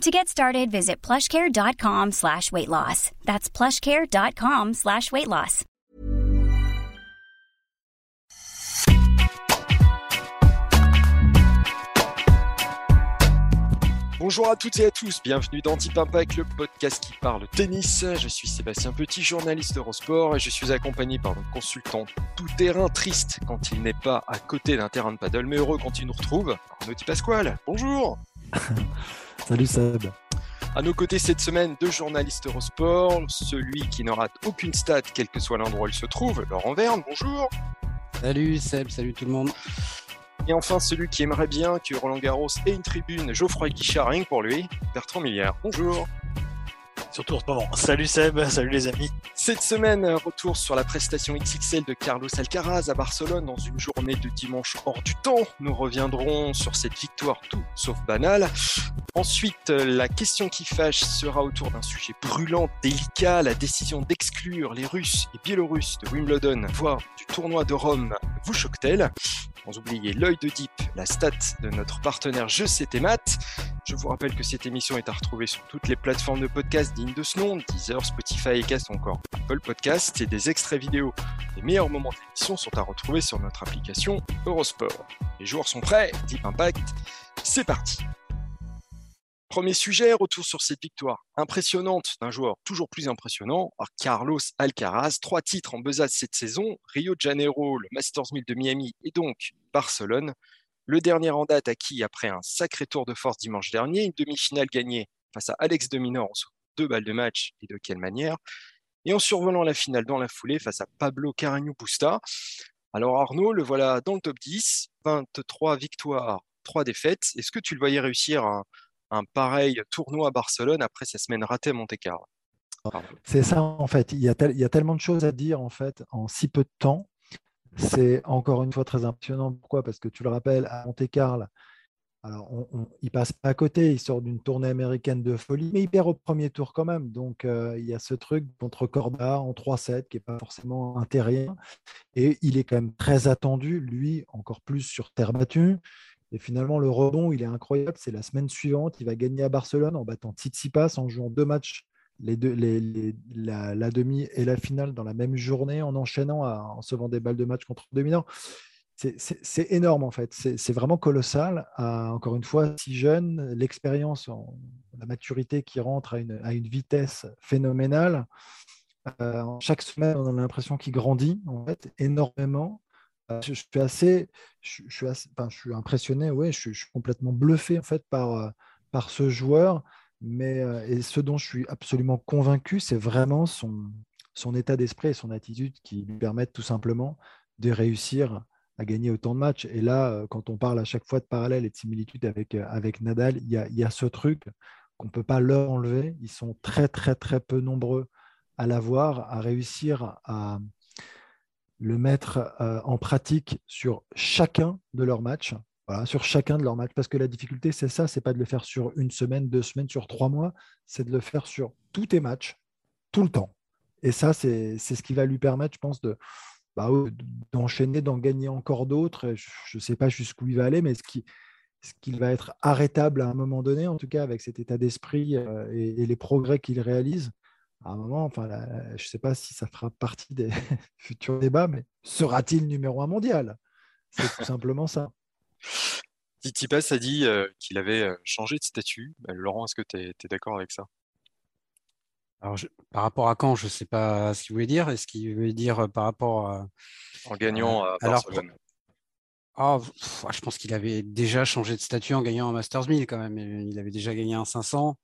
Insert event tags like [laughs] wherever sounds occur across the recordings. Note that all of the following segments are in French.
To get started, visit plushcare.com slash weight loss. That's plushcare.com slash weight loss. Bonjour à toutes et à tous, bienvenue dans Deep Impact, le podcast qui parle tennis. Je suis Sébastien Petit, journaliste Eurosport, et je suis accompagné par notre consultant tout terrain triste quand il n'est pas à côté d'un terrain de paddle, mais heureux quand il nous retrouve, Arnaud Di Pasquale. Bonjour [laughs] Salut Seb. À nos côtés cette semaine, deux journalistes Eurosport, celui qui ne rate aucune stat, quel que soit l'endroit où il se trouve, Laurent Verne, bonjour. Salut Seb, salut tout le monde. Et enfin, celui qui aimerait bien que Roland Garros ait une tribune, Geoffroy Guichard, rien que pour lui, Bertrand Milliard, bonjour. Surtout en ce moment. Salut Seb, salut les amis. Cette semaine, retour sur la prestation XXL de Carlos Alcaraz à Barcelone dans une journée de dimanche hors du temps. Nous reviendrons sur cette victoire tout sauf banale. Ensuite, la question qui fâche sera autour d'un sujet brûlant, délicat, la décision d'exclure les Russes et Biélorusses de Wimbledon, voire du tournoi de Rome, vous choque-t-elle? Sans oublier l'œil de Deep, la stat de notre partenaire Je sais maths. Je vous rappelle que cette émission est à retrouver sur toutes les plateformes de podcast dignes de ce nom, Deezer, Spotify et Cast encore Apple Podcast et des extraits vidéo. Les meilleurs moments de l'émission sont à retrouver sur notre application Eurosport. Les joueurs sont prêts, Deep Impact, c'est parti Premier sujet, retour sur cette victoire impressionnante d'un joueur toujours plus impressionnant, Carlos Alcaraz. Trois titres en besace cette saison, Rio de Janeiro, le Masters 1000 de Miami et donc Barcelone. Le dernier en date acquis après un sacré tour de force dimanche dernier, une demi-finale gagnée face à Alex de Minaur en deux balles de match et de quelle manière? Et en survolant la finale dans la foulée face à Pablo Carreño Busta. Alors Arnaud, le voilà dans le top 10, 23 victoires, 3 défaites. Est-ce que tu le voyais réussir un pareil tournoi à Barcelone après sa semaine ratée à Monte-Carlo. C'est ça en fait. Il y, a il y, a tellement de choses à dire en fait en si peu de temps. C'est encore une fois très impressionnant. Pourquoi? Parce que tu le rappelles, à Monte-Carlo, alors il passe pas à côté, il sort d'une tournée américaine de folie, mais il perd au premier tour quand même. Donc euh, il y a ce truc contre Corda en 3-7 qui n'est pas forcément un. Et il est quand même très attendu, lui, encore plus sur terre battue. Et finalement, le rebond, il est incroyable. C'est la semaine suivante, il va gagner à Barcelone en battant Tsitsipas, en jouant deux matchs, les deux, la, demi et la finale dans la même journée, en enchaînant, en se des balles de match contre dominant. C'est énorme en fait, c'est vraiment colossal. encore une fois, si jeune, l'expérience, la maturité qui rentre à une, à une vitesse phénoménale. Euh, chaque semaine, on a l'impression qu'il grandit en fait énormément. Euh, je, suis assez, je, suis je impressionné, ouais, je, suis complètement bluffé en fait par, euh, par ce joueur. Mais euh, ce dont je suis absolument convaincu, c'est vraiment son, état d'esprit et son attitude qui lui permettent tout simplement de réussir à gagner autant de matchs. Et là, quand on parle à chaque fois de parallèle et de similitude avec, avec Nadal, il y a, y a ce truc qu'on ne peut pas leur enlever. Ils sont très, très, très peu nombreux à l'avoir, à réussir à, le mettre euh, en pratique sur chacun de leurs matchs. Voilà, sur chacun de leurs matchs. Parce que la difficulté, c'est ça, c'est pas de le faire sur une semaine, deux semaines, sur trois mois, c'est de le faire sur tous tes matchs, tout le temps. Et ça, c'est ce qui va lui permettre, je pense, de bah, d'enchaîner, d'en gagner encore d'autres. Je ne sais pas jusqu'où il va aller, mais ce qui, ce qu'il va être arrêtable à un moment donné, en tout cas avec cet état d'esprit euh, et, les progrès qu'il réalise, à un moment, enfin, je ne sais pas si ça fera partie des [laughs] futurs débats, mais sera-t-il numéro un mondial? C'est tout simplement ça. Titi Pass a dit euh, qu'il avait euh, changé de statut. Bah, Laurent, est-ce que tu es, d'accord avec ça? Alors, par rapport à quand, je ne sais pas ce qu'il voulait dire. Est-ce qu'il veut dire euh, par rapport à. En gagnant à Barcelone ah, je pense qu'il avait déjà changé de statut en gagnant un Masters 1000 quand même. Il avait déjà gagné un 500.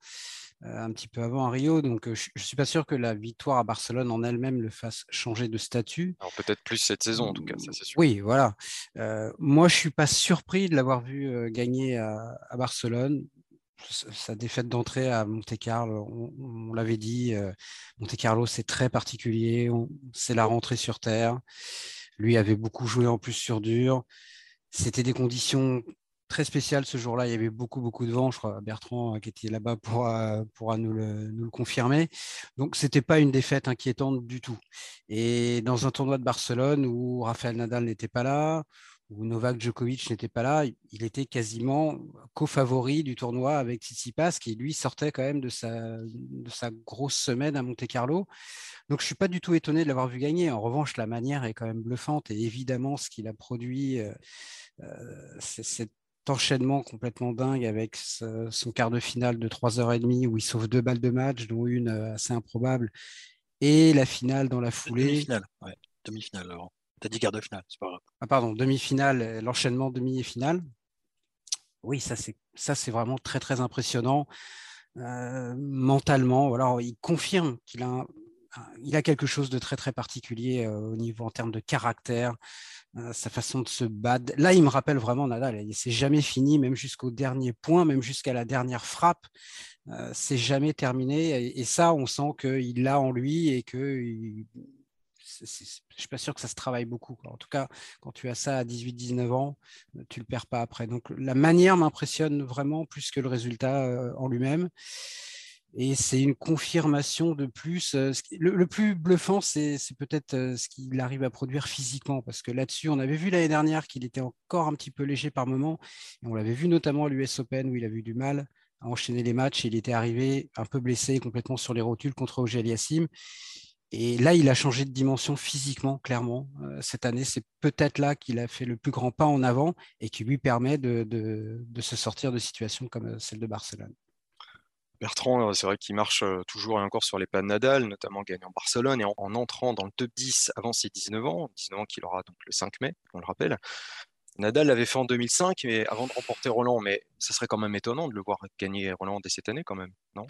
Un petit peu avant à Rio. Donc, je ne suis pas sûr que la victoire à Barcelone en elle-même le fasse changer de statut. Alors, peut-être plus cette saison, en tout cas, ça c'est sûr. Oui, voilà. Euh, moi, je ne suis pas surpris de l'avoir vu gagner à, Barcelone. sa défaite d'entrée à Monte Carlo, on, l'avait dit, Monte Carlo c'est très particulier, c'est la rentrée sur terre. Lui avait beaucoup joué en plus sur dur. C'était des conditions très spéciales ce jour-là. Il y avait beaucoup, beaucoup de vent. Je crois Bertrand qui était là-bas pourra, pourra nous, le, nous, le, confirmer. Donc, ce n'était pas une défaite inquiétante du tout. Et dans un tournoi de Barcelone où Rafael Nadal n'était pas là, où Novak Djokovic n'était pas là, il était quasiment co-favori du tournoi avec Tsitsipas, qui lui sortait quand même de sa, de sa grosse semaine à Monte-Carlo. Donc je ne suis pas du tout étonné de l'avoir vu gagner. En revanche, la manière est quand même bluffante et évidemment ce qu'il a produit, euh, euh, c'est cet enchaînement complètement dingue avec son quart de finale de 3h30 où il sauve deux balles de match, dont une euh, assez improbable, et la finale dans la foulée. Demi-finale, ouais. demi-finale. T'as dit quart de finale, c'est pas grave. Ah, pardon, demi-finale, euh, l'enchaînement demi et finale. Oui, ça c'est ça c'est vraiment très très impressionnant euh, mentalement. Alors il confirme qu'il a il a quelque chose de très très particulier euh, au niveau en termes de caractère, sa façon de se battre. Là, il me rappelle vraiment Nadal. C'est jamais fini, même jusqu'au dernier point, même jusqu'à la dernière frappe. c'est jamais terminé. Et, ça, on sent qu'il l'a en lui et que je ne suis pas sûr que ça se travaille beaucoup. En tout cas, quand tu as ça à 18-19 ans, euh, tu ne le perds pas après. Donc la manière m'impressionne vraiment plus que le résultat euh, en lui-même. Et c'est une confirmation de plus. Euh, le, plus bluffant, c'est peut-être ce qu'il arrive à produire physiquement, parce que là-dessus, on avait vu l'année dernière qu'il était encore un petit peu léger par moment, et on l'avait vu notamment à l'US Open où il avait eu du mal à enchaîner les matchs. Il était arrivé un peu blessé complètement sur les rotules contre Ogé Aliassim. Et là, il a changé de dimension physiquement, clairement. Euh, cette année, c'est peut-être là qu'il a fait le plus grand pas en avant et qui lui permet de, se sortir de situations comme euh, celle de Barcelone. Bertrand, euh, c'est vrai qu'il marche toujours et encore sur les pas de Nadal, notamment gagnant Barcelone et en, entrant dans le top 10 avant ses 19 ans, 19 ans qu'il aura donc le 5 mai, on le rappelle. Nadal l'avait fait en 2005, mais avant de remporter Roland, mais ce serait quand même étonnant de le voir gagner Roland dès cette année, quand même, non?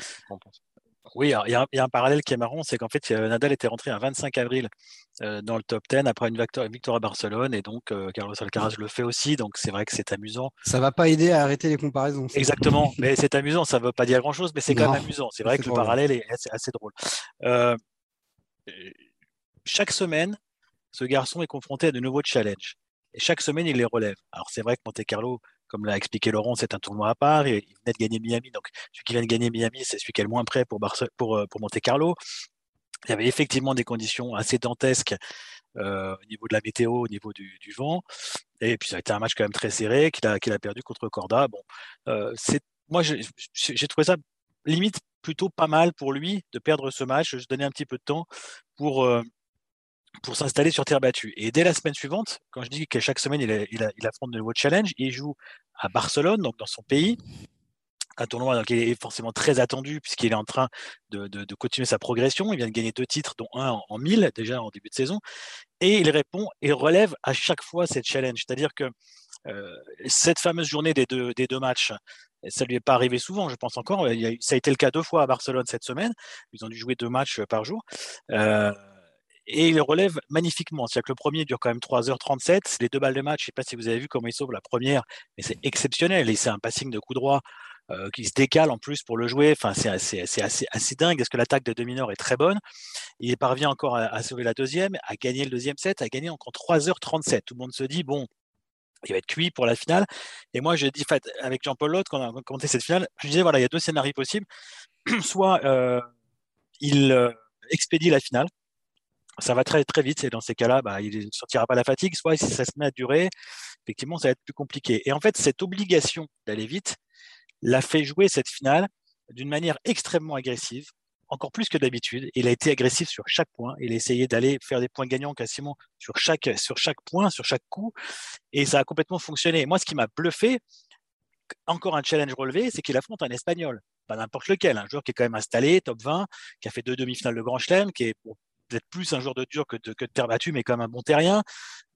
Oui, il y, a un parallèle qui est marrant, c'est qu'en fait, Nadal était rentré un 25 avril euh, dans le top 10 après une victoire à Barcelone, et donc euh, Carlos Alcaraz le fait aussi, donc c'est vrai que c'est amusant. Ça va pas aider à arrêter les comparaisons. Exactement, [laughs] mais c'est amusant, ça ne veut pas dire grand-chose, mais c'est quand même amusant. C'est vrai que le parallèle est assez, drôle. Euh, chaque semaine, ce garçon est confronté à de nouveaux challenges, et chaque semaine, il les relève. Alors c'est vrai que Monte Carlo comme l'a expliqué Laurent, c'est un tournoi à part. il venait de gagner Miami, donc celui qui vient de gagner Miami, c'est celui qui est le moins prêt pour, euh, pour Monte Carlo. Il y avait effectivement des conditions assez dantesques euh, au niveau de la météo, au niveau du, vent. Et puis ça a été un match quand même très serré qu'il a, perdu contre Corda. Bon, euh, moi j'ai, trouvé ça limite plutôt pas mal pour lui de perdre ce match. Je donnais un petit peu de temps pour, pour s'installer sur terre battue. Et dès la semaine suivante, quand je dis que chaque semaine il, il, affronte de nouveaux challenges, il joue à Barcelone, donc dans son pays, un tournoi dans il est forcément très attendu puisqu'il est en train de, continuer sa progression. Il vient de gagner deux titres, dont un en, en 1000 déjà en début de saison. Et il répond et relève à chaque fois cette challenge. C'est-à-dire que euh, cette fameuse journée des deux, des deux matchs, ça lui est pas arrivé souvent, je pense encore. ça a été le cas deux fois à Barcelone cette semaine. Ils ont dû jouer deux matchs par jour. Euh, et il relève magnifiquement. C'est-à-dire que le premier dure quand même 3h37. Les deux balles de match, je ne sais pas si vous avez vu comment il sauve la première, mais c'est exceptionnel. Et c'est un passing de coup droit euh, qui se décale en plus pour le jouer. Enfin, c'est assez, dingue parce que l'attaque de Dominor est très bonne? Il parvient encore à, sauver la deuxième, à gagner le deuxième set, à gagner encore 3h37. Tout le monde se dit, bon, il va être cuit pour la finale. Et moi, je dis, avec Jean-Paul Lotte, quand on a commenté cette finale, je disais, voilà, il y a deux scénarios possibles. [clears throat] Soit euh, il euh, expédie la finale, ça va très très vite et dans ces cas-là, bah, il ne sortira pas la fatigue. Soit si ça se met à durer, effectivement, ça va être plus compliqué. Et en fait, cette obligation d'aller vite l'a fait jouer cette finale d'une manière extrêmement agressive, encore plus que d'habitude. Il a été agressif sur chaque point. Il a essayé d'aller faire des points gagnants quasiment sur chaque, sur chaque point, sur chaque coup. Et ça a complètement fonctionné. moi, ce qui m'a bluffé, encore un challenge relevé, c'est qu'il affronte un Espagnol. Pas n'importe lequel, un joueur qui est quand même installé, top 20, qui a fait deux demi-finales de Grand Chelem, qui est peut-être plus un joueur de dur que de, terre battue, mais comme un bon terrien,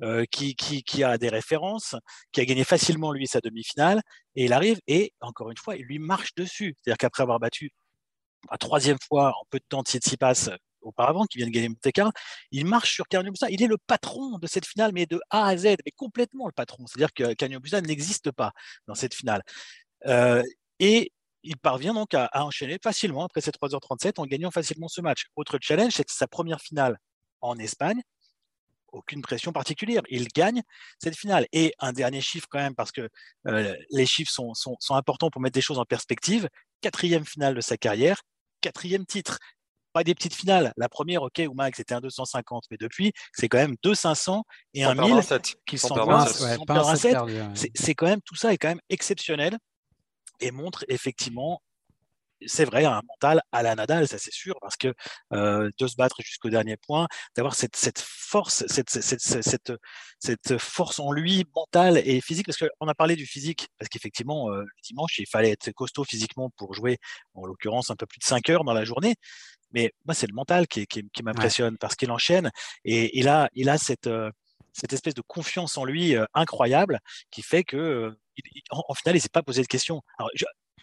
euh, qui, a des références, qui a gagné facilement lui sa demi-finale, et il arrive et encore une fois, il lui marche dessus. C'est-à-dire qu'après avoir battu la troisième fois en peu de temps Tsitsipas auparavant, qui vient de gagner Monte il marche sur Canyon Il est le patron de cette finale, mais de A à Z, mais complètement le patron. C'est-à-dire que Canyon n'existe pas dans cette finale. Euh, et il parvient donc à, enchaîner facilement après ces 3h37 en gagnant facilement ce match. Autre challenge, c'est sa première finale en Espagne. Aucune pression particulière. Il gagne cette finale. Et un dernier chiffre quand même, parce que euh, les chiffres sont, sont, importants pour mettre des choses en perspective. Quatrième finale de sa carrière, quatrième titre. Pas des petites finales. La première, ok, ou Max c'était un 250, mais depuis, c'est quand même deux 500 et un 1000 qui sont C'est quand même, tout ça est quand même exceptionnel et montre effectivement c'est vrai, un mental à la Nadal, ça c'est sûr, parce que euh, de se battre jusqu'au dernier point, d'avoir cette, cette, force, cette, cette, cette, force en lui, mentale et physique, parce qu'on a parlé du physique, parce qu'effectivement, euh, le dimanche, il fallait être costaud physiquement pour jouer, en l'occurrence, un peu plus de 5 heures dans la journée. Mais moi, c'est le mental qui, qui, qui m'impressionne, parce qu'il enchaîne et il a, il a cette, euh, cette espèce de confiance en lui incroyable qui fait que en, final, il s'est pas posé de questions.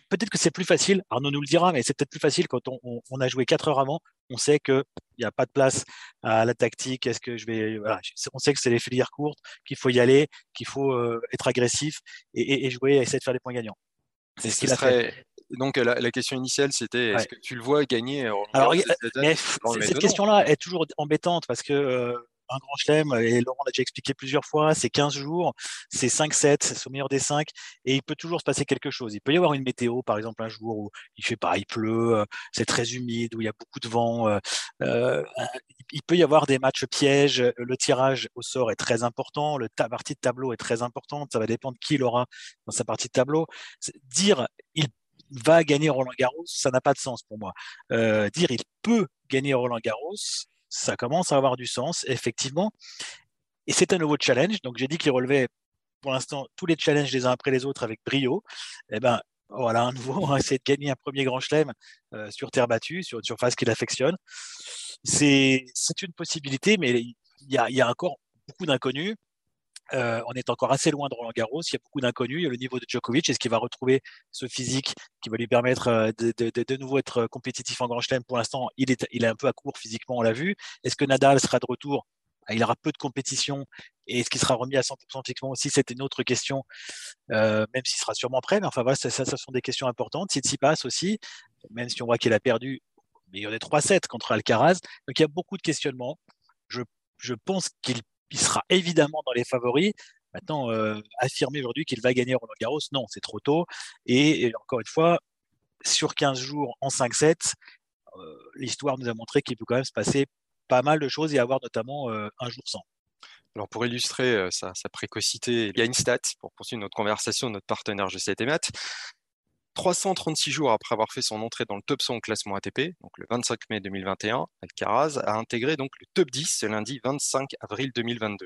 peut-être que c'est plus facile, Arnaud nous le dira, mais c'est peut-être plus facile quand on, a joué 4 heures avant. On sait qu'il n'y a pas de place à la tactique. Est-ce que je vais, on sait que c'est les filières courtes, qu'il faut y aller, qu'il faut euh, être agressif et, jouer, et essayer de faire des points gagnants. C'est ce qu'il a fait. Donc la, question initiale, c'était est-ce que tu le vois gagner Alors, cette question-là est toujours embêtante parce que euh, un grand chelem, et Laurent l'a déjà expliqué plusieurs fois, c'est 15 jours, c'est 5-7, c'est au meilleur des 5, et il peut toujours se passer quelque chose. Il peut y avoir une météo, par exemple, un jour où il fait pas, il pleut, euh, c'est très humide, où il y a beaucoup de vent. Euh, euh, il peut y avoir des matchs pièges. Le tirage au sort est très important, le partie de tableau est très importante. Ça va dépendre qui il aura dans sa partie de tableau. Dire il va gagner Roland Garros, ça n'a pas de sens pour moi. dire il peut gagner Roland Garros, ça commence à avoir du sens, effectivement. Et c'est un nouveau challenge. Donc, j'ai dit qu'il relevait pour l'instant tous les challenges les uns après les autres avec brio. Eh ben, voilà, un nouveau, on va essayer de gagner un premier grand chelem euh, sur terre battue, sur une surface qu'il affectionne. C'est une possibilité, mais il y a, y a encore beaucoup d'inconnus. Euh, on est encore assez loin de Roland Garros. Il y a beaucoup d'inconnus. Il y a le niveau de Djokovic. Est-ce qu'il va retrouver ce physique qui va lui permettre euh, de, de, nouveau être compétitif en Grand Chelem? Pour l'instant, il est, il est un peu à court physiquement, on l'a vu. Est-ce que Nadal sera de retour? Ah, il aura peu de compétition et est-ce qu'il sera remis à 100% physiquement? Aussi C'est une autre question, euh, même s'il sera sûrement prêt. Mais enfin, voilà, ça, ça, sont des questions importantes. S'il s'y passe aussi, même si on voit qu'il a perdu, mais il y en a 3-7 contre Alcaraz. Donc il y a beaucoup de questionnements. Je, je pense qu'il il sera évidemment dans les favoris. Maintenant, euh, affirmer aujourd'hui qu'il va gagner Roland Garros, non, c'est trop tôt. Et, encore une fois, sur 15 jours en 5-7, euh, l'histoire nous a montré qu'il peut quand même se passer pas mal de choses et avoir notamment euh, un jour sans. Alors pour illustrer sa, précocité, il y a une stat pour poursuivre notre conversation, notre partenaire G7 et Math. 336 jours après avoir fait son entrée dans le top 100 au classement ATP, donc le 25 mai 2021, Alcaraz a intégré donc le top 10 ce lundi 25 avril 2022.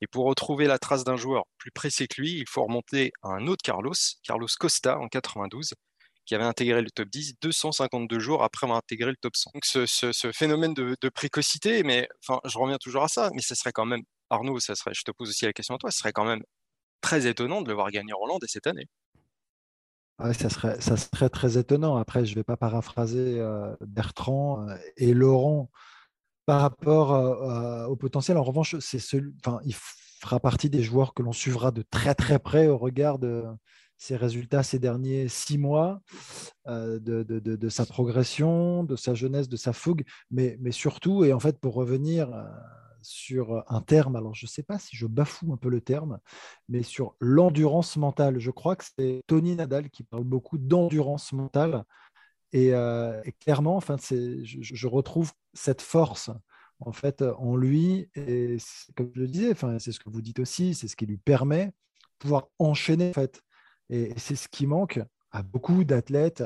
Et pour retrouver la trace d'un joueur plus pressé que lui, il faut remonter à un autre Carlos, Carlos Costa en 92, qui avait intégré le top 10 252 jours après avoir intégré le top 100. Donc ce, phénomène de, précocité, mais je reviens toujours à ça, mais ce serait quand même, Arnaud, ça serait, je te pose aussi la question à toi, ce serait quand même très étonnant de le voir gagner Roland cette année ça, serait, ça serait très étonnant. Après, je ne vais pas paraphraser euh, Bertrand euh, et Laurent par rapport euh, au potentiel. En revanche, c'est enfin, il fera partie des joueurs que l'on suivra de très très près au regard de ses résultats ces derniers six mois, de, sa progression, de sa jeunesse, de sa fougue, mais surtout, et en fait, pour revenir sur un terme, alors je ne sais pas si je bafoue un peu le terme, mais sur l'endurance mentale. Je crois que c'est Tony Nadal qui parle beaucoup d'endurance mentale. Et, euh, clairement, enfin, je, je, retrouve cette force en fait en lui. Et comme je le disais, enfin, c'est ce que vous dites aussi, c'est ce qui lui permet de pouvoir enchaîner en fait. Et c'est ce qui manque à beaucoup d'athlètes,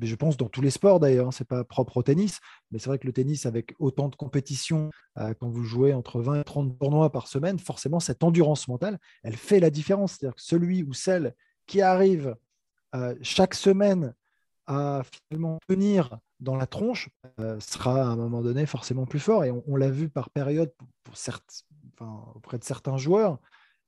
je pense dans tous les sports d'ailleurs, hein, c'est pas propre au tennis, mais c'est vrai que le tennis avec autant de compétitions, euh, quand vous jouez entre 20 et 30 tournois par semaine, forcément cette endurance mentale, elle fait la différence. C'est-à-dire que celui ou celle qui arrive euh, chaque semaine à finalement tenir dans la tronche euh, sera à un moment donné forcément plus fort. Et on, l'a vu par période auprès de certains joueurs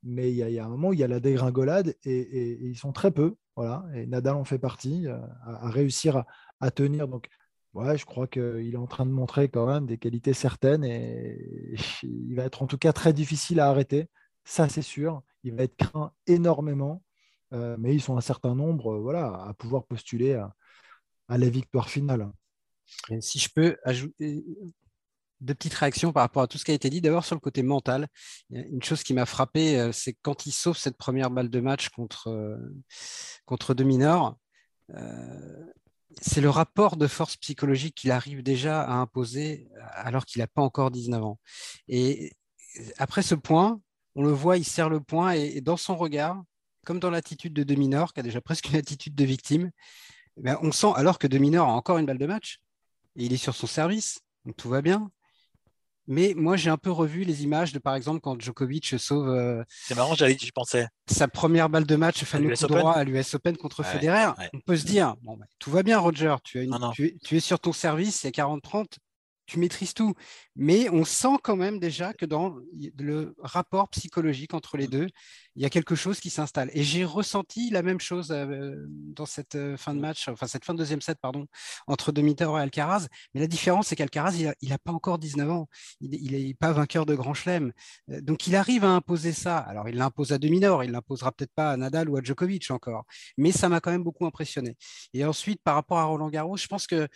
mais il y, a, un moment où il y a la dégringolade et, ils sont très peu. Voilà, et Nadal en fait partie, euh, à, réussir à, tenir. Donc, je crois qu'il est en train de montrer quand même des qualités certaines et [laughs] il va être en tout cas très difficile à arrêter. Ça, c'est sûr. Il va être craint énormément. mais ils sont un certain nombre voilà, à pouvoir postuler à la victoire finale. si je peux ajouter deux petites réactions par rapport à tout ce qui a été dit. D'abord, sur le côté mental, une chose qui m'a frappé, euh, c'est quand il sauve cette première balle de match contre, euh, contre mineurs, euh, c'est le rapport de force psychologique qu'il arrive déjà à imposer alors qu'il n'a pas encore 19 ans. Et après ce point, on le voit, il serre le point et, dans son regard, comme dans l'attitude de mineurs, qui a déjà [laughs] presque une attitude de victime, ben, on sent, alors que mineurs a encore une balle de match, et il est sur son service, donc tout va bien. Mais moi, j'ai un peu revu les images de, par exemple, quand Djokovic sauve. Euh, c'est marrant, j'y pensais. Sa première balle de match, fan coup droit à l'US Open contre Federer. On peut se dire, bon, bah, tout va bien, Roger. Tu, as tu, tu, es, sur ton service, il y a 40-30 tu maîtrises tout. Mais on sent quand même déjà que dans le rapport psychologique entre les mmh. deux, il y a quelque chose qui s'installe. Et j'ai ressenti la même chose euh, dans cette euh, fin de match, enfin cette fin de deuxième set, pardon, entre Dimitrov et Alcaraz. Mais la différence, c'est qu'Alcaraz, il n'a pas encore 19 ans. Il n'est pas vainqueur de Grand Chelem. Euh, donc il arrive à imposer ça. Alors il l'impose à demi-nord, il l'imposera peut-être pas à Nadal ou à Djokovic encore. Mais ça m'a quand même beaucoup impressionné. Et ensuite, par rapport à Roland Garros, je pense que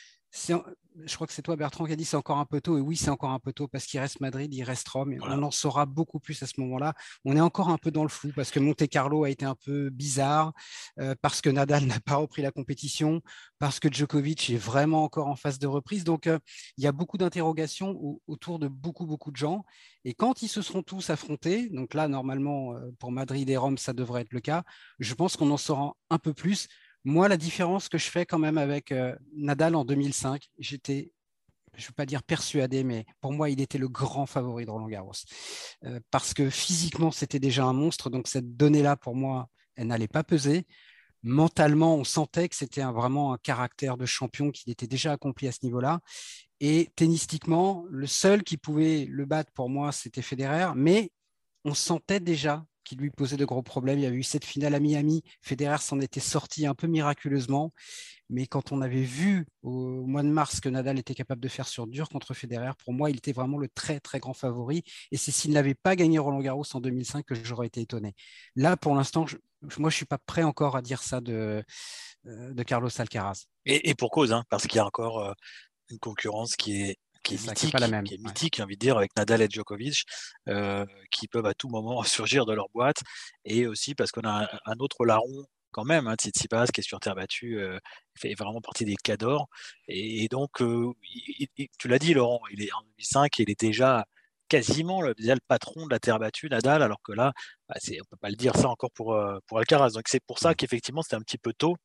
je crois que c'est toi Bertrand qui a dit c'est encore un peu tôt et oui c'est encore un peu tôt parce qu'il reste Madrid, il reste Rome et on en saura beaucoup plus à ce moment-là. On est encore un peu dans le flou parce que Monte Carlo a été un peu bizarre, euh, parce que Nadal n'a pas repris la compétition, parce que Djokovic est vraiment encore en phase de reprise. Donc euh, il y a beaucoup d'interrogations autour de beaucoup beaucoup de gens et quand ils se seront tous affrontés, donc là normalement euh, pour Madrid et Rome ça devrait être le cas, je pense qu'on en saura un peu plus moi, la différence que je fais quand même avec euh, Nadal en 2005, j'étais, je ne veux pas dire persuadé, mais pour moi, il était le grand favori de Roland Garros. Euh, parce que physiquement, c'était déjà un monstre. Donc, cette donnée-là, pour moi, elle n'allait pas peser. Mentalement, on sentait que c'était vraiment un caractère de champion qui était déjà accompli à ce niveau-là. Et tennistiquement, le seul qui pouvait le battre pour moi, c'était Federer. Mais on sentait déjà qui lui posait de gros problèmes. Il y avait eu cette finale à Miami. Federer s'en était sorti un peu miraculeusement. Mais quand on avait vu au mois de mars que Nadal était capable de faire sur dur contre Federer, pour moi, il était vraiment le très, très grand favori. Et c'est s'il n'avait pas gagné Roland Garros en 2005 que j'aurais été étonné. Là, pour l'instant, moi, je ne suis pas prêt encore à dire ça de, euh, Carlos Alcaraz. Et, pour cause, hein, parce qu'il y a encore euh, une concurrence qui est qui est, mythique, pas la même. Qui mythique, j'ai envie de dire, avec Nadal et Djokovic, euh, qui peuvent à tout moment [laughs] surgir de leur boîte, et aussi parce qu'on a un, autre larron quand même, hein, Tsitsipas, qui est sur terre battue, euh, fait vraiment partie des cadors, et, donc, euh, tu l'as dit, Laurent, il est en 2005, il est déjà quasiment le, le, patron de la terre battue, Nadal, alors que là, bah, on ne peut pas le dire ça encore pour, pour Alcaraz. Donc c'est pour ça qu'effectivement, c'était un petit peu tôt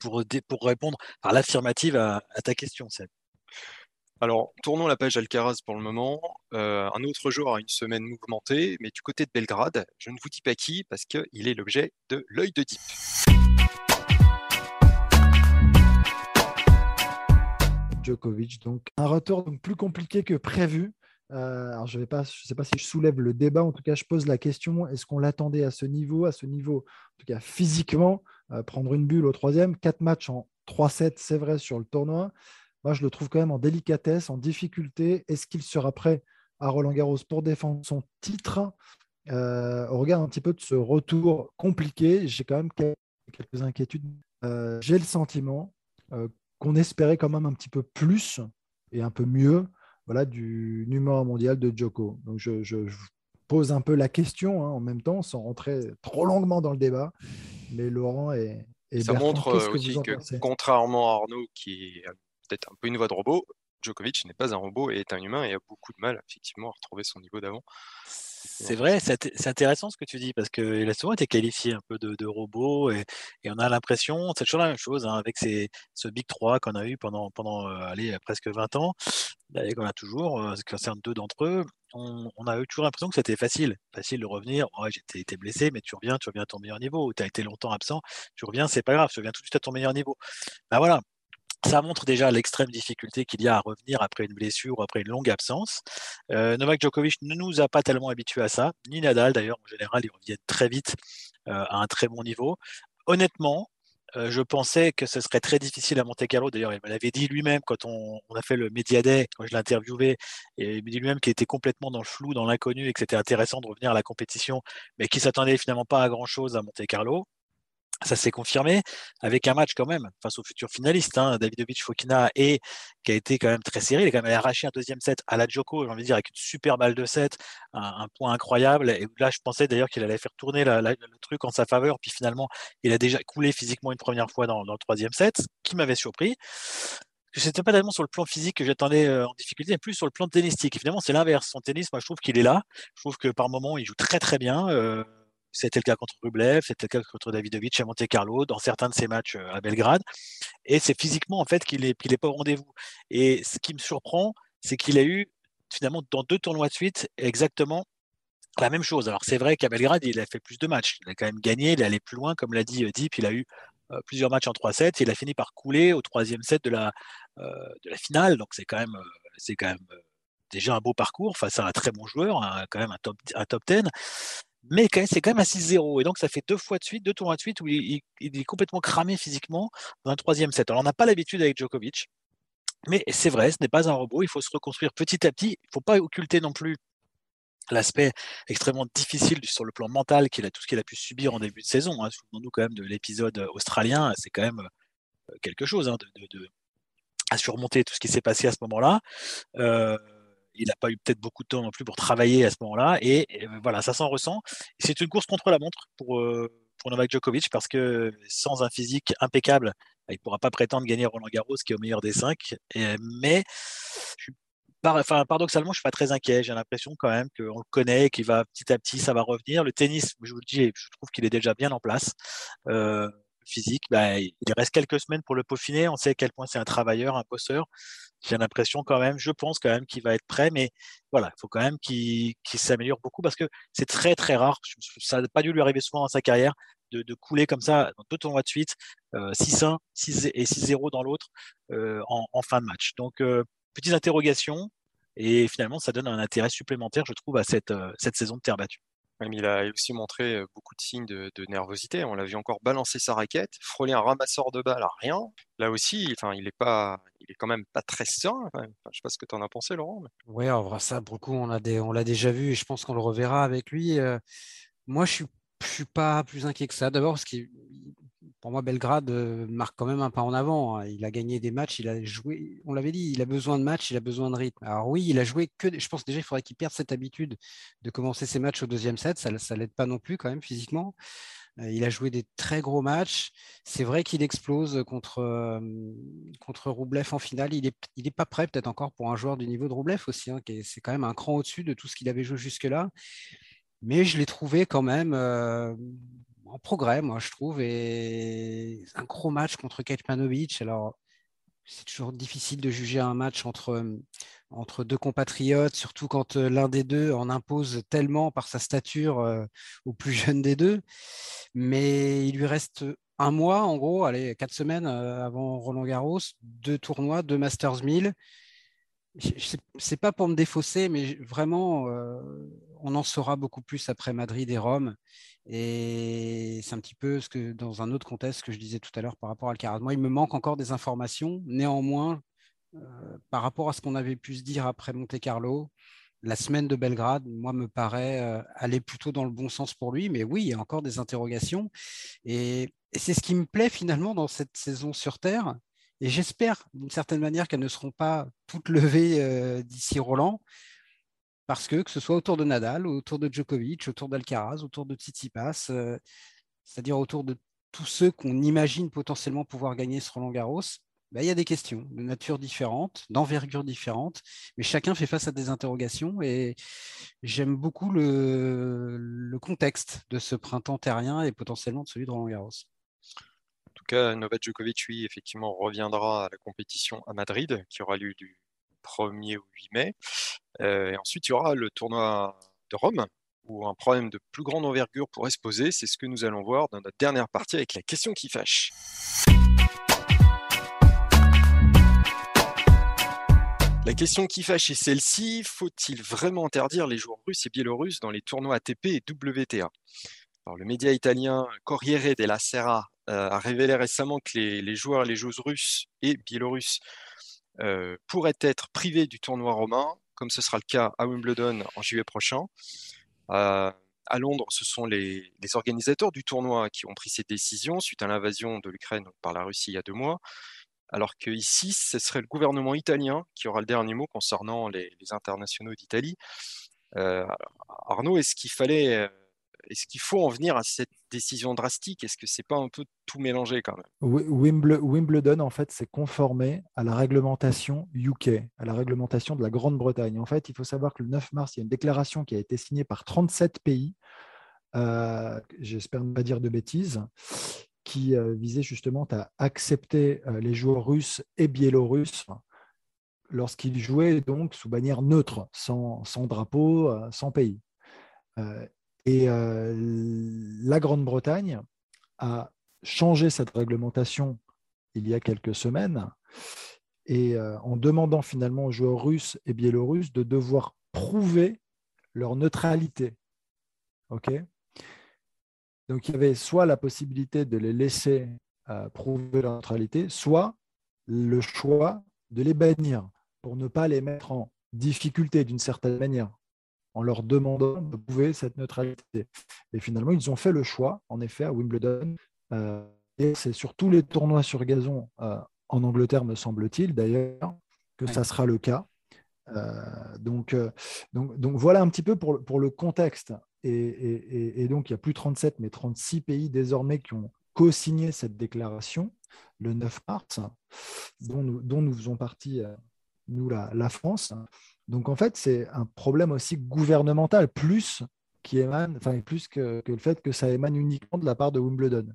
pour, pour répondre par l'affirmative à, à, ta question, Seb. Alors, tournons la page Alcaraz pour le moment. Euh, un autre jour a une semaine mouvementée, mais du côté de Belgrade, je ne vous dis pas qui, parce qu'il est l'objet de l'œil de Deep. Djokovic, donc un retour donc plus compliqué que prévu. Euh, alors je ne sais pas si je soulève le débat, en tout cas je pose la question, est-ce qu'on l'attendait à ce niveau, à ce niveau, en tout cas physiquement, euh, prendre une bulle au troisième, quatre matchs en 3-7, c'est vrai sur le tournoi, moi, je le trouve quand même en délicatesse, en difficulté. Est-ce qu'il sera prêt à Roland Garros pour défendre son titre? Euh, Au regard un petit peu de ce retour compliqué, j'ai quand même quelques inquiétudes. Euh, j'ai le sentiment euh, qu'on espérait quand même un petit peu plus et un peu mieux voilà, du numéro mondial de Joko. Donc, je, pose un peu la question hein, en même temps, sans rentrer trop longuement dans le débat. Mais Laurent et, et ça montre aussi que, contrairement à Arnaud, qui peut-être un peu une voix de robot. Djokovic n'est pas un robot et est un humain et a beaucoup de mal effectivement à retrouver son niveau d'avant. C'est vrai, c'est intéressant ce que tu dis parce qu'il a souvent été qualifié un peu de, robot et, on a l'impression, c'est toujours la même chose hein, avec ces, ce Big 3 qu'on a eu pendant, pendant euh, presque 20 ans, qu'on a toujours, euh, ce qui concerne deux d'entre eux, on, a eu toujours l'impression que c'était facile, facile de revenir. J'ai été blessé, mais tu reviens, tu reviens à ton meilleur niveau. Tu as été longtemps absent, tu reviens, c'est pas grave, tu reviens tout de suite à ton meilleur niveau. Ben voilà, ça montre déjà l'extrême difficulté qu'il y a à revenir après une blessure ou après une longue absence. Euh, Novak Djokovic ne nous a pas tellement habitués à ça, ni Nadal d'ailleurs, en général, ils reviennent très vite euh, à un très bon niveau. Honnêtement, euh, je pensais que ce serait très difficile à Monte Carlo. D'ailleurs, il me l'avait dit lui-même quand on, a fait le Media Day, quand je l'ai interviewé, et il me dit lui-même qu'il était complètement dans le flou, dans l'inconnu, et que c'était intéressant de revenir à la compétition, mais qu'il s'attendait finalement pas à grand-chose à Monte Carlo. Ça s'est confirmé avec un match quand même face au futur finaliste, hein, Davidovic Fokina, et qui a été quand même très serré. Il a quand même arraché un deuxième set à la Djoko, j'ai envie de dire, avec une super balle de set, un, point incroyable. Et là, je pensais d'ailleurs qu'il allait faire tourner le truc en sa faveur, puis finalement, il a déjà coulé physiquement une première fois dans, le troisième set, qui m'avait surpris. Ce n'était pas tellement sur le plan physique que j'attendais euh, en difficulté, mais plus sur le plan tennistique. Évidemment, c'est l'inverse. Son tennis, moi, je trouve qu'il est là. Je trouve que par moment, il joue très très bien. Euh, c'était le cas contre Rublev, c'était le cas contre Davidovic à Monte Carlo, dans certains de ses matchs euh, à Belgrade. Et c'est physiquement en fait qu'il n'est est pas au rendez-vous. Et ce qui me surprend, c'est qu'il a eu finalement dans deux tournois de suite exactement la même chose. Alors c'est vrai qu'à Belgrade, il a fait plus de matchs. Il a quand même gagné, il est allé plus loin, comme l'a dit euh, Deep. Il a eu euh, plusieurs matchs en 3-7. Il a fini par couler au troisième set de la, de la finale. Donc c'est quand même, quand même déjà un beau parcours face à un très bon joueur, quand même un top, un top 10 mais c'est quand même à 6-0. Et donc, ça fait deux fois de suite, deux tours de suite où il, est complètement cramé physiquement dans un troisième set. Alors, on n'a pas l'habitude avec Djokovic, mais c'est vrai, ce n'est pas un robot. Il faut se reconstruire petit à petit. Il ne faut pas occulter non plus l'aspect extrêmement difficile sur le plan mental qu'il a tout ce qu'il a pu subir en début de saison. Hein. Souvenons-nous quand même de l'épisode australien, c'est quand même euh, quelque chose hein, de, à surmonter tout ce qui s'est passé à ce moment-là. Euh, il n'a pas eu peut-être beaucoup de temps non plus pour travailler à ce moment-là. Et, voilà, ça s'en ressent. C'est une course contre la montre pour, euh, Novak Djokovic parce que sans un physique impeccable, il ne pourra pas prétendre gagner Roland Garros, qui est au meilleur des cinq. mais paradoxalement, je ne suis pas très inquiet. J'ai l'impression quand même qu'on le connaît, qu'il va petit à petit, ça va revenir. Le tennis, je vous le dis, je trouve qu'il est déjà bien en place. Euh, physique, bah, il reste quelques semaines pour le peaufiner. On sait à quel point c'est un travailleur, un bosseur j'ai l'impression quand même, je pense quand même qu'il va être prêt, mais voilà, il faut quand même qu'il s'améliore beaucoup parce que c'est très très rare. Ça n'a pas dû lui arriver souvent dans sa carrière de, couler comme ça dans deux tournois de suite, 6-1 euh, et 6-0 dans l'autre euh, en, fin de match. Donc, euh, petites interrogations et finalement, ça donne un intérêt supplémentaire, je trouve, à cette saison de terre battue il a aussi montré beaucoup de signes de, nervosité. On l'a vu encore balancer sa raquette, frôler un ramasseur de balles à rien. Là aussi, enfin, il est pas, il est quand même pas très serein. Je ne sais pas ce que tu en as pensé, Laurent. Oui, ça, beaucoup, on l'a, déjà vu et je pense qu'on le reverra avec lui. moi, je suis, je suis pas plus inquiet que ça. D'abord, parce qu'il pour moi, Belgrade euh, marque quand même un pas en avant. Hein. Il a gagné des matchs, il a joué, on l'avait dit, il a besoin de matchs, il a besoin de rythme. Alors oui, il a joué que, je pense déjà, il faudrait qu'il perde cette habitude de commencer ses matchs au deuxième set. Ça ne l'aide pas non plus quand même physiquement. Euh, il a joué des très gros matchs. C'est vrai qu'il explose contre, euh, contre Roublev en finale. Il n'est pas prêt peut-être encore pour un joueur du niveau de Roublev aussi. Hein, c'est quand même un cran au-dessus de tout ce qu'il avait joué jusque-là. Mais je l'ai trouvé quand même en progrès, moi, je trouve. Et un gros match contre Kecmanovic. Alors, c'est toujours difficile de juger un match entre, entre deux compatriotes, surtout quand euh, l'un des deux en impose tellement par sa stature euh, au plus [laughs] jeune des deux. Mais il lui reste un mois, en gros, allez, quatre semaines euh, avant Roland Garros, deux tournois, deux Masters 1000 c'est pas pour me défausser, mais vraiment, on en saura beaucoup plus après Madrid et Rome. Et c'est un petit peu que, dans un autre contexte, que je disais tout à l'heure par rapport à Alcaraz. Moi, il me manque encore des informations. Néanmoins, par rapport à ce qu'on avait pu se dire après Monte Carlo, la semaine de Belgrade, moi, me paraît aller plutôt dans le bon sens pour lui. Mais oui, il y a encore des interrogations. et c'est ce qui me plaît finalement dans cette saison sur Terre, et j'espère d'une certaine manière qu'elles ne seront pas toutes levées euh, d'ici Roland, parce que que ce soit autour de Nadal, autour de Djokovic, autour d'Alcaraz, autour de Tsitsipas, euh, c'est-à-dire autour de tous ceux qu'on imagine potentiellement pouvoir gagner ce Roland Garros, ben, il y a des questions de nature différente, d'envergure différente, mais chacun fait face à des interrogations et j'aime beaucoup le, contexte de ce printemps terrien et potentiellement de celui de Roland Garros cas, Novak Djokovic, lui, effectivement, reviendra à la compétition à Madrid, qui aura lieu du 1er au 8 mai. Euh, et ensuite, il y aura le tournoi de Rome, où un problème de plus grande envergure pourrait se poser. C'est ce que nous allons voir dans notre dernière partie avec la question qui fâche. La question qui fâche est celle-ci. Faut-il vraiment interdire les joueurs russes et biélorusses dans les tournois ATP et WTA Alors, Le média italien Corriere della Sera a révélé récemment que les, joueurs et les joueuses russes et biélorusses euh, pourraient être privés du tournoi romain, comme ce sera le cas à Wimbledon en juillet prochain. Euh, à Londres, ce sont les, organisateurs du tournoi qui ont pris cette décision suite à l'invasion de l'Ukraine par la Russie il y a deux mois, alors qu'ici, ce serait le gouvernement italien qui aura le dernier mot concernant les, internationaux d'Italie. Euh, Arnaud, est-ce qu'il fallait, euh, est-ce qu'il faut en venir à cette décision drastique? Est-ce que c'est pas un peu tout mélangé quand même? Wimbledon, en fait, s'est conformé à la réglementation UK, à la réglementation de la Grande-Bretagne. En fait, il faut savoir que le 9 mars, il y a une déclaration qui a été signée par 37 pays, euh, j'espère ne pas dire de bêtises, qui euh, visait justement à accepter euh, les joueurs russes et biélorusses lorsqu'ils jouaient donc sous bannière neutre, sans, sans drapeau, sans pays. Et la Grande-Bretagne a changé cette réglementation il y a quelques semaines. Et en demandant finalement aux joueurs russes et biélorusses de devoir prouver leur neutralité. OK? Donc il y avait soit la possibilité de les laisser prouver leur neutralité, soit le choix de les bannir pour ne pas les mettre en difficulté d'une certaine manière en leur demandant de prouver cette neutralité. Et finalement, ils ont fait le choix, en effet, à Wimbledon. Euh, et c'est sur tous les tournois sur gazon euh, en Angleterre, me semble-t-il d'ailleurs, que ça sera le cas. Euh, donc, donc, donc, voilà un petit peu pour, pour le contexte. Et, et, donc, il y a plus 37, mais 36 pays désormais qui ont co-signé cette déclaration le 9 mars, dont nous, dont nous faisons partie, nous, la, la France. Donc en fait, c'est un problème aussi gouvernemental, plus qui émane, enfin plus que, le fait que ça émane uniquement de la part de Wimbledon.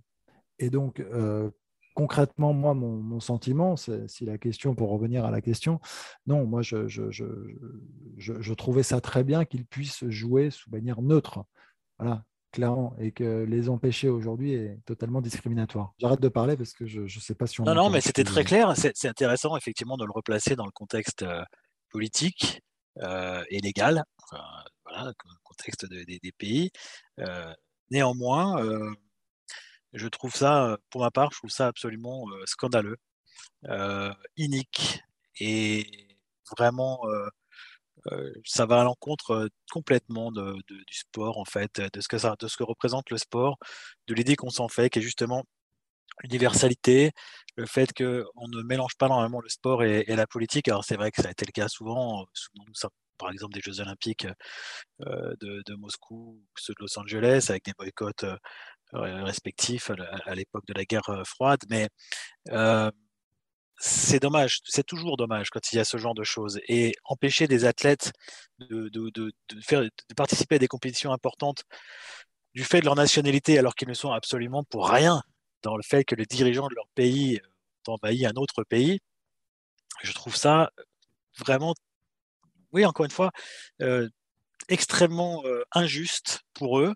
Et donc euh, concrètement, moi, mon, sentiment, c'est si la question, pour revenir à la question, non, moi je, je, trouvais ça très bien qu'ils puissent jouer sous bannière neutre. Voilà, clairement, et que les empêcher aujourd'hui est totalement discriminatoire. J'arrête de parler parce que je ne sais pas si on. Non, non, mais c'était très clair. C'est intéressant, effectivement, de le replacer dans le contexte euh, politique euh, et légal, voilà, contexte des pays. Euh, néanmoins, euh, je trouve ça, pour ma part, je trouve ça absolument scandaleux, inique et vraiment ça va à l'encontre complètement du sport en fait, de ce que ça, de ce que représente le sport, de l'idée qu'on s'en fait, qui est justement l'universalité, le fait qu'on ne mélange pas normalement le sport et, la politique. Alors c'est vrai que ça a été le cas souvent, par exemple des Jeux Olympiques euh, de, Moscou, ceux de Los Angeles, avec des boycotts euh, respectifs à, l'époque de la guerre euh, froide. Mais c'est dommage, c'est toujours dommage quand il y a ce genre de choses. Et empêcher des athlètes de, de, faire, de participer à des compétitions importantes du fait de leur nationalité alors qu'ils ne sont absolument pour rien dans le fait que les dirigeants de leur pays ont envahi un autre pays, je trouve ça vraiment, oui, encore une fois, euh, extrêmement euh, injuste pour eux.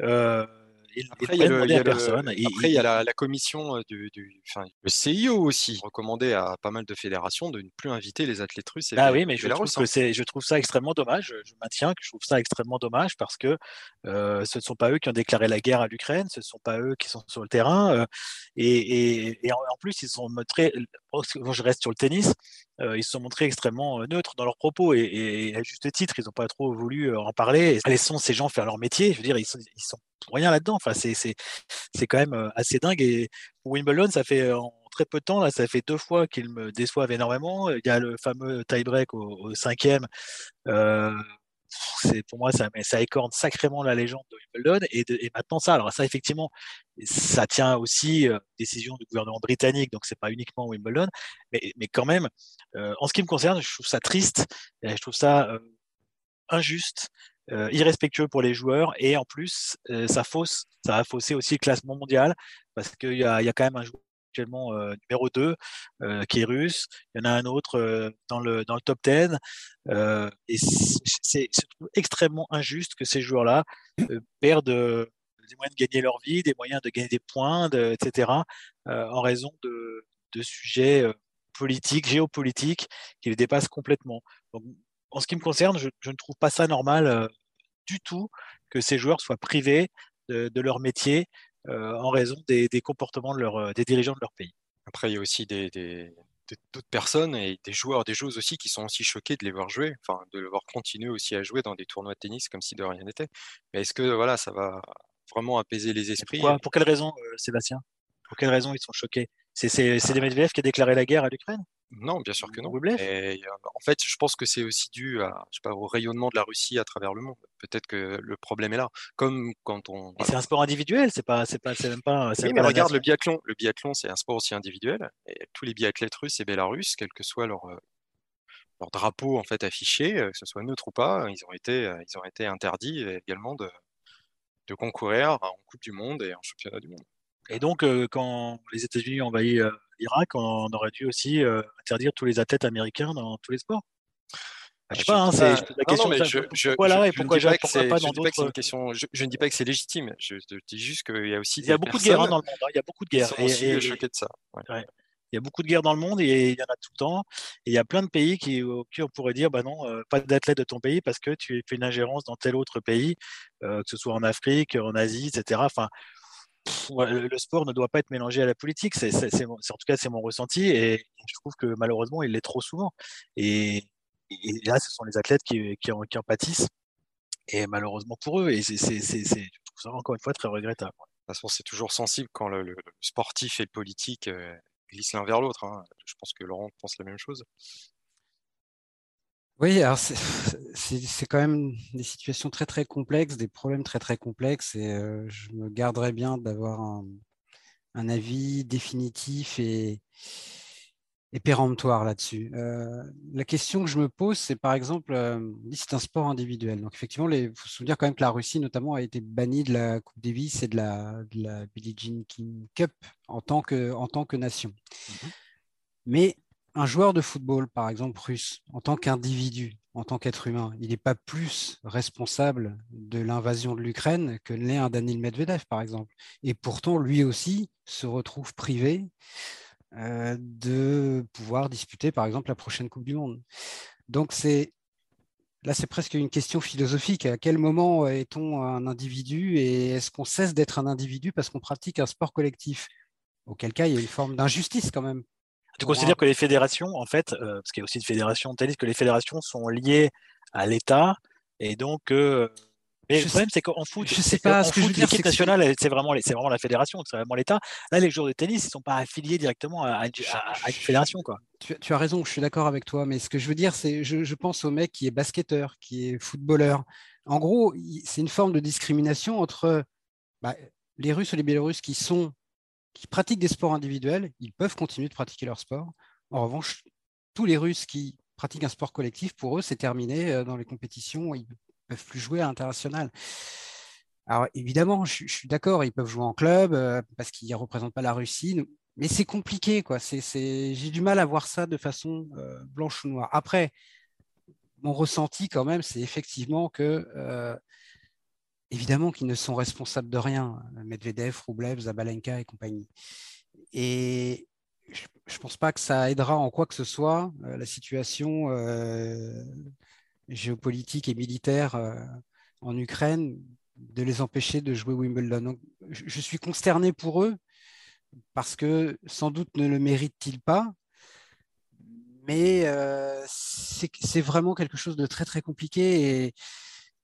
Euh, après, il y a, la, commission euh, du, le CIO aussi, recommandé à pas mal de fédérations de ne plus inviter les athlètes russes. ah oui, mais je trouve, que je trouve ça extrêmement dommage. Je maintiens que je trouve ça extrêmement dommage parce que euh, ce ne sont pas eux qui ont déclaré la guerre à l'Ukraine, ce ne sont pas eux qui sont sur le terrain. Euh, et, en, plus, ils sont montrés, quand je reste sur le tennis, ils se sont montrés extrêmement neutres dans leurs propos et, à juste titre, ils n'ont pas trop voulu en parler. Laissons ces gens faire leur métier. Je veux dire, ils sont, sont rien là-dedans. C'est, quand même euh, assez dingue. Et pour Wimbledon, ça fait en très peu de temps, ça fait deux fois qu'ils me déçoivent énormément. Il y a le fameux tie-break au, cinquième. Euh, c'est pour moi ça, ça écorne sacrément la légende de Wimbledon et, maintenant ça. Alors ça effectivement ça tient aussi euh, décision du gouvernement britannique donc c'est pas uniquement Wimbledon mais, mais quand même en ce qui me concerne je trouve ça triste je trouve ça injuste euh, irrespectueux pour les joueurs et en plus euh, ça fausse, ça a faussé aussi le classement mondial parce qu'il y a, y a quand même un joueur actuellement euh, numéro 2 qui est russe, il y en a un autre dans, le, dans le top 10 et c'est extrêmement injuste que ces joueurs-là perdent des moyens de gagner leur vie, des moyens de gagner des points, de, etc., en raison de, de sujets politiques, géopolitiques qui les dépassent complètement. Donc, en ce qui me concerne, je, ne trouve pas ça normal euh, du tout que ces joueurs soient privés de, leur métier euh, en raison des, comportements de leur, euh, des dirigeants de leur pays. Après, il y a aussi des, d'autres personnes et des joueurs, des joueuses aussi qui sont aussi choqués de les voir jouer, enfin de les voir continuer aussi à jouer dans des tournois de tennis comme si de rien n'était. Mais est-ce que voilà, ça va vraiment apaiser les esprits? Pour quelle raison, Sébastien? Pour quelle raison ils sont choqués? C'est des Medvedev qui a déclaré la guerre à l'Ukraine? Non, bien sûr que non. Et, en fait, je pense que c'est aussi dû à, je sais pas, au rayonnement de la Russie à travers le monde. Peut-être que le problème est là. Comme quand on. C'est un sport individuel, c'est pas, c'est pas, c'est même pas. Oui, mais regarde le biathlon. Le biathlon, c'est un sport aussi individuel. Et tous les biathlètes russes et bélarusses, quel que soit leur leur drapeau en fait affiché, que ce soit neutre ou pas, ils ont été, ils ont été interdits également de, de concourir en Coupe du Monde et en Championnat du Monde. Et donc, quand les États-Unis ont envahi l'Irak, on aurait dû aussi interdire tous les athlètes américains dans tous les sports. Ah, je sais pas, hein, la question. je, pourquoi là et pourquoi, pas, pas dans d'autres question. Je, ne dis pas que c'est légitime. Je, dis juste qu'il y a aussi. Il y a beaucoup de guerres hein, dans le monde. Hein. Il y a beaucoup de guerres. Et, et, de ça. Il y a beaucoup de guerres dans le monde et il y en a tout le temps. Et il y a plein de pays qui, qui on pourrait dire, bah non, pas d'athlètes de ton pays parce que tu fais une ingérence dans tel autre pays, que ce soit en Afrique, en Asie, etc. Enfin, le sport ne doit pas être mélangé à la politique. C'est, en tout cas, c'est mon ressenti et je trouve que malheureusement, il l'est trop souvent. Et, là, ce sont les athlètes qui, qui, en, pâtissent et malheureusement pour eux. Et c'est, je trouve ça encore une fois très regrettable. De toute façon, c'est toujours sensible quand le, sportif et le politique euh, glissent l'un vers l'autre. Hein. Je pense que Laurent pense la même chose. Oui, alors [laughs] c'est quand même des situations très très complexes, des problèmes très très complexes, et euh, je me garderais bien d'avoir un, avis définitif et, péremptoire là-dessus. Euh, la question que je me pose, c'est par exemple, euh, c'est un sport individuel. Donc effectivement, il faut se souvenir quand même que la Russie notamment a été bannie de la Coupe Davis et de la, de la Billie Jean King Cup en tant que, en tant que nation. Mmh Mais un joueur de football, par exemple russe, en tant qu'individu, en tant qu'être humain, il n'est pas plus responsable de l'invasion de l'Ukraine que l'est un Danil Medvedev, par exemple. Et pourtant, lui aussi se retrouve privé euh, de pouvoir disputer, par exemple, la prochaine Coupe du Monde. Donc, c'est là, c'est presque une question philosophique. À quel moment est-on un individu et est-ce qu'on cesse d'être un individu parce qu'on pratique un sport collectif? Auquel cas, il y a une forme d'injustice quand même tu considères que les fédérations, en fait, euh, parce qu'il y a aussi une fédération de tennis, que les fédérations sont liées à l'État et donc. Euh, mais le problème, c'est qu'en foot, je sais pas, ce que l'équipe nationale, c'est vraiment, c'est vraiment la fédération, c'est vraiment l'État. Là, les joueurs de tennis, ils sont pas affiliés directement à, une fédération, quoi. Tu, as raison, je suis d'accord avec toi, mais ce que je veux dire, c'est, je, je, pense au mec qui est basketteur, qui est footballeur. En gros, c'est une forme de discrimination entre bah, les Russes ou les Biélorusses qui sont qui pratiquent des sports individuels, ils peuvent continuer de pratiquer leur sport. En revanche, tous les Russes qui pratiquent un sport collectif, pour eux, c'est terminé euh, dans les compétitions, ils ne peuvent plus jouer à l'international. Alors évidemment, je, suis d'accord, ils peuvent jouer en club euh, parce qu'ils ne représentent pas la Russie, mais c'est compliqué. quoi. J'ai du mal à voir ça de façon euh, blanche ou noire. Après, mon ressenti quand même, c'est effectivement que évidemment qu'ils ne sont responsables de rien, Medvedev, Roublev, Zabalenka et compagnie. Et je ne pense pas que ça aidera en quoi que ce soit euh, la situation euh, géopolitique et militaire euh, en Ukraine de les empêcher de jouer Wimbledon. je, suis consterné pour eux parce que sans doute ne le méritent-ils pas, mais c'est vraiment quelque chose de très très compliqué et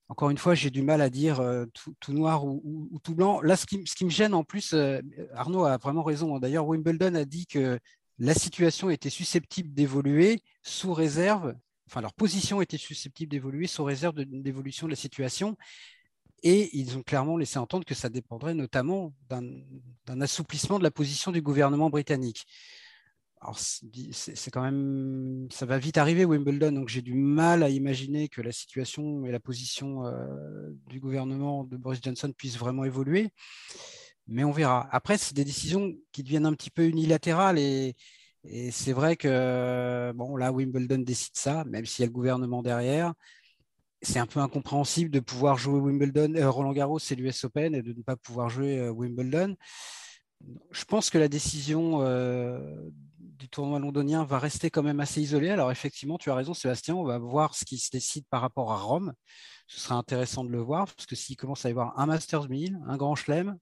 encore une fois, j'ai du mal à dire euh, tout, noir ou, tout blanc. Là, ce qui, me gêne en plus, euh, Arnaud a vraiment raison. D'ailleurs, Wimbledon a dit que la situation était susceptible d'évoluer sous réserve, enfin leur position était susceptible d'évoluer sous réserve d'évolution de, la situation. Et ils ont clairement laissé entendre que ça dépendrait notamment d'un assouplissement de la position du gouvernement britannique alors c'est quand même, ça va vite arriver Wimbledon, donc j'ai du mal à imaginer que la situation et la position euh, du gouvernement de Boris Johnson puissent vraiment évoluer, mais on verra. Après, c'est des décisions qui deviennent un petit peu unilatérales et, c'est vrai que bon là Wimbledon décide ça, même s'il y a le gouvernement derrière. C'est un peu incompréhensible de pouvoir jouer Wimbledon, euh, Roland Garros, c'est l'US Open, et de ne pas pouvoir jouer euh, Wimbledon. Je pense que la décision du tournoi londonien va rester quand même assez isolé. Alors effectivement, tu as raison Sébastien, on va voir ce qui se décide par rapport à Rome. Ce sera intéressant de le voir, parce que s'il commence à y avoir un Masters 1000, un Grand Chelem,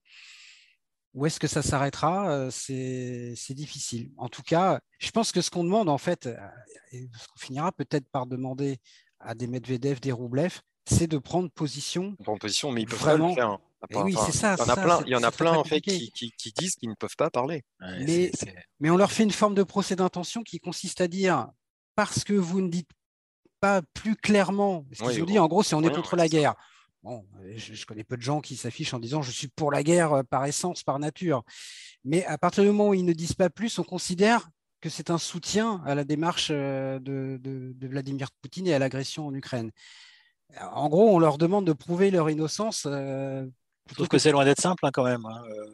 où est-ce que ça s'arrêtera C'est difficile. En tout cas, je pense que ce qu'on demande, en fait, et ce qu'on finira peut-être par demander à des Medvedev, des Roublev, c'est de prendre position. Prendre position, mais ils peuvent vraiment... pas le faire. Eh oui, c'est ça. Il y en a plein, il y en a plein en fait qui, qui, disent qu'ils ne peuvent pas parler. mais, mais on leur fait une forme de procès d'intention qui consiste à dire parce que vous ne dites pas plus clairement ce qu'ils ont dit, en gros, c'est on est contre la guerre. Bon, je, connais peu de gens qui s'affichent en disant je suis pour la guerre euh, par essence, par nature. Mais à partir du moment où ils ne disent pas plus, on considère que c'est un soutien à la démarche euh, de, de Vladimir Poutine et à l'agression en Ukraine. En gros, on leur demande de prouver leur innocence euh, je trouve que c'est loin d'être simple hein, quand même. Hein. Euh,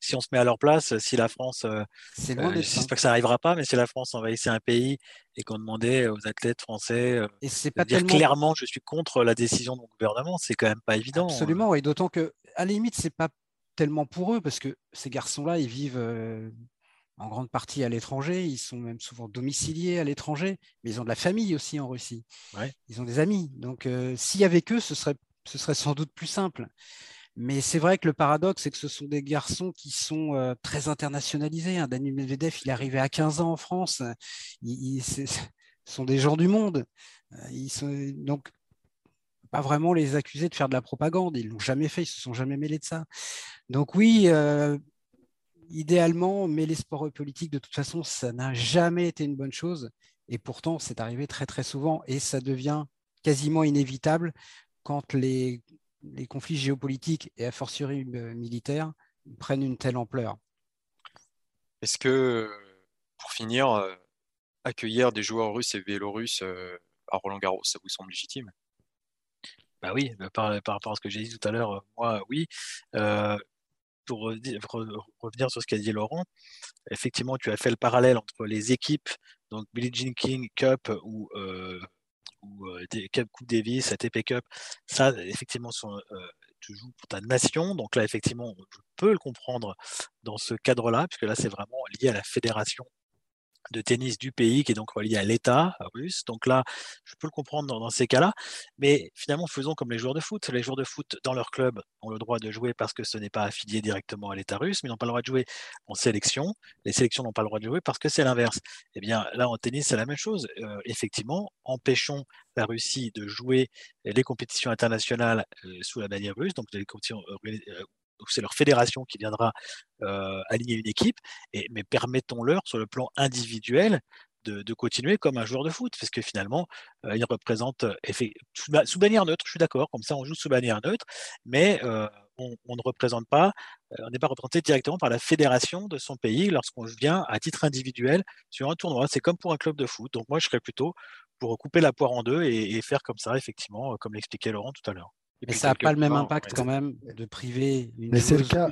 si on se met à leur place, si la France, euh, euh, j'espère que ça n'arrivera pas, mais si la France envahissait un pays et qu'on demandait aux athlètes français et c'est pas de dire clairement je suis contre la décision de mon gouvernement, c'est quand même pas évident. Absolument, et d'autant que à la limite c'est pas tellement pour eux parce que ces garçons-là ils vivent en grande partie à l'étranger, ils sont même souvent domiciliés à l'étranger, mais ils ont de la famille aussi en Russie. Ils ont des amis, donc s'il y avait que, ce serait ce serait sans doute plus simple. Mais c'est vrai que le paradoxe, c'est que ce sont des garçons qui sont euh, très internationalisés. Hein. Daniel Medvedev, il est arrivé à 15 ans en France. Ils, sont des gens du monde. Euh, ils sont, donc, pas vraiment les accuser de faire de la propagande. Ils l'ont jamais fait. Ils se sont jamais mêlés de ça. Donc oui, euh, idéalement, mêler sport et politique, de toute façon, ça n'a jamais été une bonne chose. Et pourtant, c'est arrivé très très souvent. Et ça devient quasiment inévitable quand les les conflits géopolitiques et a fortiori euh, militaires prennent une telle ampleur. Est-ce que, pour finir, euh, accueillir des joueurs russes et biélorusses euh, à Roland Garros, ça vous semble légitime? Bah oui, bah, par, rapport à ce que j'ai dit tout à l'heure, moi oui. pour revenir sur ce qu'a dit Laurent, effectivement, tu as fait le parallèle entre les équipes, donc Billie Jean King Cup ou ou des Coupe Davis, ATP Cup, ça, effectivement, sont, tu joues pour ta nation. Donc là, effectivement, je peux le comprendre dans ce cadre-là, puisque là, c'est vraiment lié à la fédération de tennis du pays qui est donc relié à l'État russe. Donc là, je peux le comprendre dans, ces cas-là. Mais finalement, faisons comme les joueurs de foot. Les joueurs de foot dans leur club ont le droit de jouer parce que ce n'est pas affilié directement à l'État russe, mais n'ont pas le droit de jouer en sélection. Les sélections n'ont pas le droit de jouer parce que c'est l'inverse. Eh bien, là, en tennis, c'est la même chose. Euh, effectivement, empêchons la Russie de jouer les compétitions internationales euh, sous la bannière russe, donc les compétitions euh, c'est leur fédération qui viendra euh, aligner une équipe, mais permettons-leur sur le plan individuel de, continuer comme un joueur de foot, parce que finalement, euh, ils représentent sous, bannière neutre, je suis d'accord, comme ça on joue sous bannière neutre, mais euh, on, ne représente pas, on n'est pas représenté directement par la fédération de son pays lorsqu'on vient à titre individuel sur un tournoi. C'est comme pour un club de foot. Donc moi, je serais plutôt pour couper la poire en deux et faire comme ça, effectivement, comme l'expliquait Laurent tout à l'heure. Mais ça n'a pas le même impact quand même de priver une,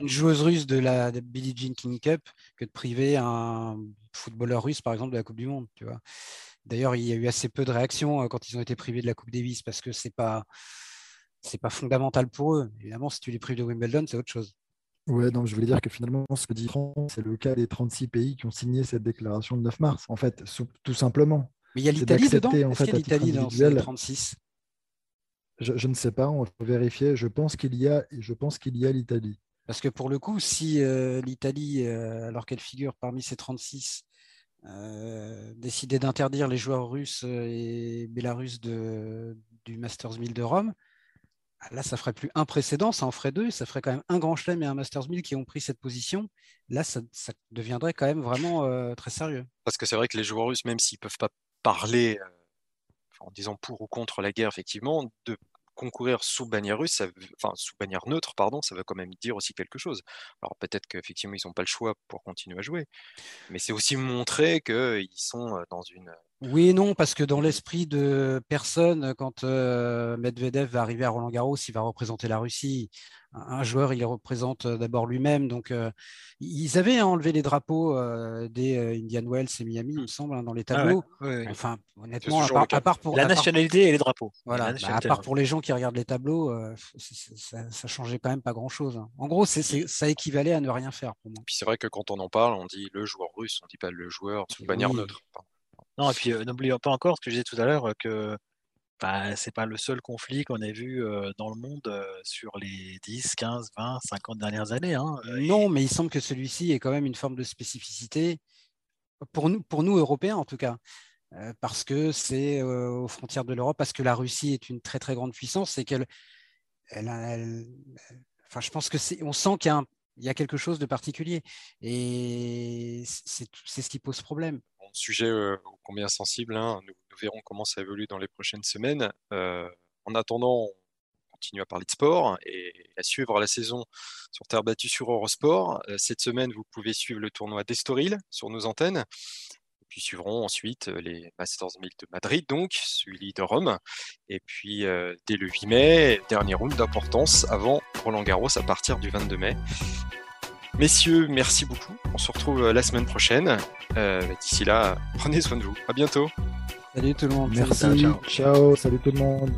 joueuse, russe de la Billie Jean King Cup que de priver un footballeur russe, par exemple, de la Coupe du Monde. Tu vois. D'ailleurs, il y a eu assez peu de réactions euh, quand ils ont été privés de la Coupe Davis parce que c'est pas c'est pas fondamental pour eux. Évidemment, si tu les prives de Wimbledon, c'est autre chose. Ouais, donc je voulais dire que finalement, ce que dit France, c'est le cas des 36 pays qui ont signé cette déclaration le 9 mars, en fait, tout simplement. Mais il y a l'Italie dedans. Est-ce qu'il y a l'Italie dans les 36 je, ne sais pas, on va vérifier. Je pense qu'il y a, je pense qu'il y a l'Italie. Parce que pour le coup, si euh, l'Italie, euh, alors qu'elle figure parmi ces 36, euh, décidait d'interdire les joueurs russes et bélarusses de, du Masters 1000 de Rome, là, ça ferait plus un précédent, ça en ferait deux, ça ferait quand même un Grand Chelem et un Masters 1000 qui ont pris cette position. Là, ça, deviendrait quand même vraiment très sérieux. Parce que c'est vrai que les joueurs russes, même s'ils ne peuvent pas parler en disant pour ou contre la guerre, effectivement, de concourir sous bannière russe, enfin sous bannière neutre, pardon, ça veut quand même dire aussi quelque chose. Alors peut-être qu'effectivement ils n'ont pas le choix pour continuer à jouer, mais c'est aussi montrer qu'ils sont dans une oui et non, parce que dans l'esprit de personne, quand euh, Medvedev va arriver à Roland Garros, il va représenter la Russie. Un joueur, il représente euh, d'abord lui-même. Donc, euh, ils avaient enlevé les drapeaux des Indian Wells et Miami, il me semble, hein, dans les ah tableaux. Enfin, honnêtement, à part, pour la nationalité et les drapeaux. Voilà, bah, à part pour les gens qui regardent les tableaux, ça, ça, changeait quand même pas grand-chose. Hein. En gros, ça équivalait à ne rien faire pour moi. Puis c'est vrai que quand on en parle, on dit le joueur russe, on dit pas le joueur sous bannière neutre. Non, et puis n'oublions pas encore ce que je disais tout à l'heure, que bah, c'est pas le seul conflit qu'on ait vu dans le monde sur les 10, 15, 20, 50 dernières années. Hein, non, mais il semble que celui-ci est quand même une forme de spécificité, pour nous, pour nous Européens en tout cas, parce que c'est aux frontières de l'Europe, parce que la Russie est une très très grande puissance et qu'elle. Elle, enfin, je pense que c'est, on sent qu'il y a un, il y a quelque chose de particulier. Et c'est ce qui pose problème. Un sujet euh, combien sensible, hein. nous, verrons comment ça évolue dans les prochaines semaines. Euh, en attendant, on continue à parler de sport et à suivre la saison sur terre battue sur Eurosport. Euh, cette semaine, vous pouvez suivre le tournoi d'Estoril sur nos antennes. Puis suivront ensuite euh, les Masters 1000 de Madrid, donc celui de Rome. Et puis dès le 8 mai, dernier round d'importance avant Roland Garros à partir du 22 mai. Messieurs, merci beaucoup. On se retrouve euh, la semaine prochaine. D'ici là, [laughs] prenez soin de vous. À bientôt. Salut tout le monde. Merci. ciao. Salut tout le monde.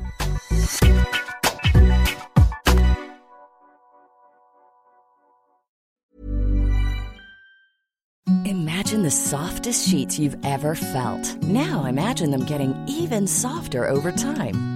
Imagine the softest sheets you've ever felt. Now imagine them getting even softer over time.